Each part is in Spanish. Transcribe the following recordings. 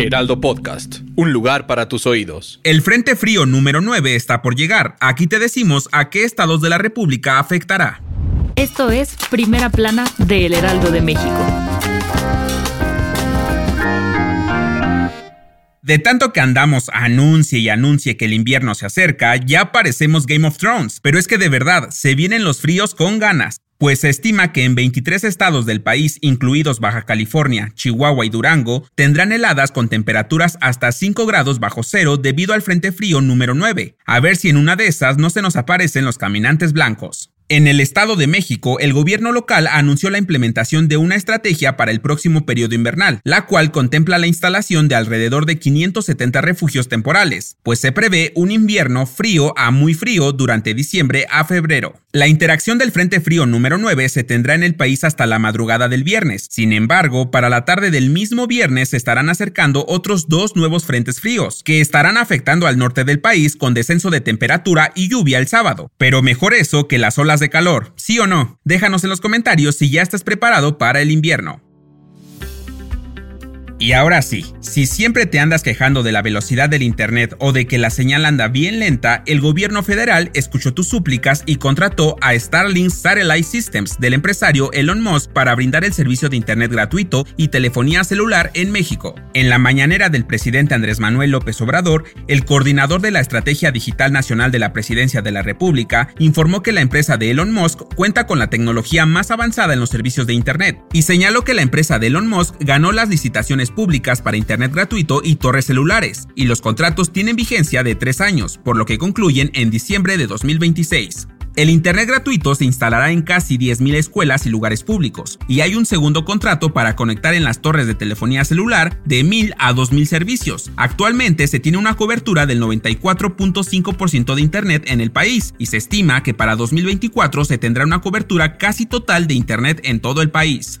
Heraldo Podcast, un lugar para tus oídos. El Frente Frío número 9 está por llegar. Aquí te decimos a qué estados de la República afectará. Esto es Primera Plana de El Heraldo de México. De tanto que andamos anuncie y anuncie que el invierno se acerca, ya parecemos Game of Thrones, pero es que de verdad se vienen los fríos con ganas pues se estima que en 23 estados del país, incluidos Baja California, Chihuahua y Durango, tendrán heladas con temperaturas hasta 5 grados bajo cero debido al Frente Frío número 9. A ver si en una de esas no se nos aparecen los caminantes blancos. En el Estado de México, el gobierno local anunció la implementación de una estrategia para el próximo periodo invernal, la cual contempla la instalación de alrededor de 570 refugios temporales, pues se prevé un invierno frío a muy frío durante diciembre a febrero. La interacción del Frente Frío número 9 se tendrá en el país hasta la madrugada del viernes. Sin embargo, para la tarde del mismo viernes se estarán acercando otros dos nuevos frentes fríos, que estarán afectando al norte del país con descenso de temperatura y lluvia el sábado. Pero mejor eso que las olas de calor, ¿sí o no? Déjanos en los comentarios si ya estás preparado para el invierno. Y ahora sí, si siempre te andas quejando de la velocidad del Internet o de que la señal anda bien lenta, el gobierno federal escuchó tus súplicas y contrató a Starlink Satellite Systems del empresario Elon Musk para brindar el servicio de Internet gratuito y telefonía celular en México. En la mañanera del presidente Andrés Manuel López Obrador, el coordinador de la Estrategia Digital Nacional de la Presidencia de la República informó que la empresa de Elon Musk cuenta con la tecnología más avanzada en los servicios de Internet y señaló que la empresa de Elon Musk ganó las licitaciones públicas para Internet gratuito y torres celulares, y los contratos tienen vigencia de tres años, por lo que concluyen en diciembre de 2026. El Internet gratuito se instalará en casi 10.000 escuelas y lugares públicos, y hay un segundo contrato para conectar en las torres de telefonía celular de 1.000 a 2.000 servicios. Actualmente se tiene una cobertura del 94.5% de Internet en el país, y se estima que para 2024 se tendrá una cobertura casi total de Internet en todo el país.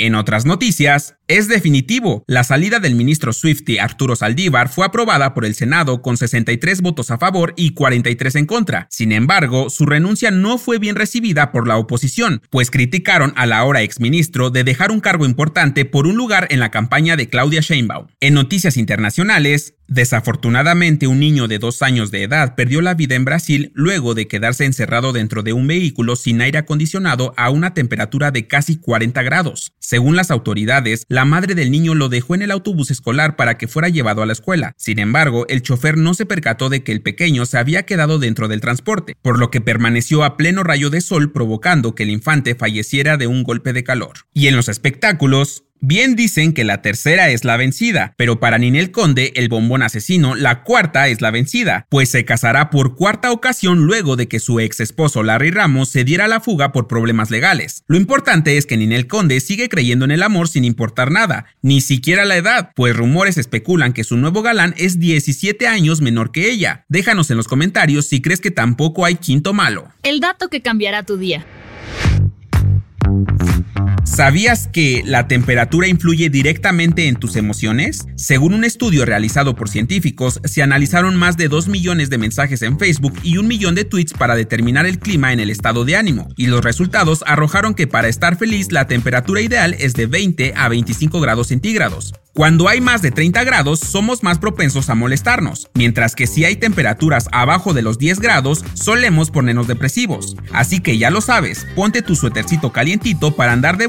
En otras noticias, es definitivo. La salida del ministro Swifty Arturo Saldívar fue aprobada por el Senado con 63 votos a favor y 43 en contra. Sin embargo, su renuncia no fue bien recibida por la oposición, pues criticaron al ahora exministro de dejar un cargo importante por un lugar en la campaña de Claudia Sheinbaum. En noticias internacionales, Desafortunadamente, un niño de dos años de edad perdió la vida en Brasil luego de quedarse encerrado dentro de un vehículo sin aire acondicionado a una temperatura de casi 40 grados. Según las autoridades, la madre del niño lo dejó en el autobús escolar para que fuera llevado a la escuela. Sin embargo, el chofer no se percató de que el pequeño se había quedado dentro del transporte, por lo que permaneció a pleno rayo de sol provocando que el infante falleciera de un golpe de calor. Y en los espectáculos, Bien dicen que la tercera es la vencida, pero para Ninel Conde, el bombón asesino, la cuarta es la vencida, pues se casará por cuarta ocasión luego de que su ex esposo Larry Ramos se diera la fuga por problemas legales. Lo importante es que Ninel Conde sigue creyendo en el amor sin importar nada, ni siquiera la edad, pues rumores especulan que su nuevo galán es 17 años menor que ella. Déjanos en los comentarios si crees que tampoco hay quinto malo. El dato que cambiará tu día. ¿Sabías que la temperatura influye directamente en tus emociones? Según un estudio realizado por científicos, se analizaron más de 2 millones de mensajes en Facebook y un millón de tweets para determinar el clima en el estado de ánimo, y los resultados arrojaron que para estar feliz la temperatura ideal es de 20 a 25 grados centígrados. Cuando hay más de 30 grados somos más propensos a molestarnos, mientras que si hay temperaturas abajo de los 10 grados solemos ponernos depresivos. Así que ya lo sabes, ponte tu suétercito calientito para andar de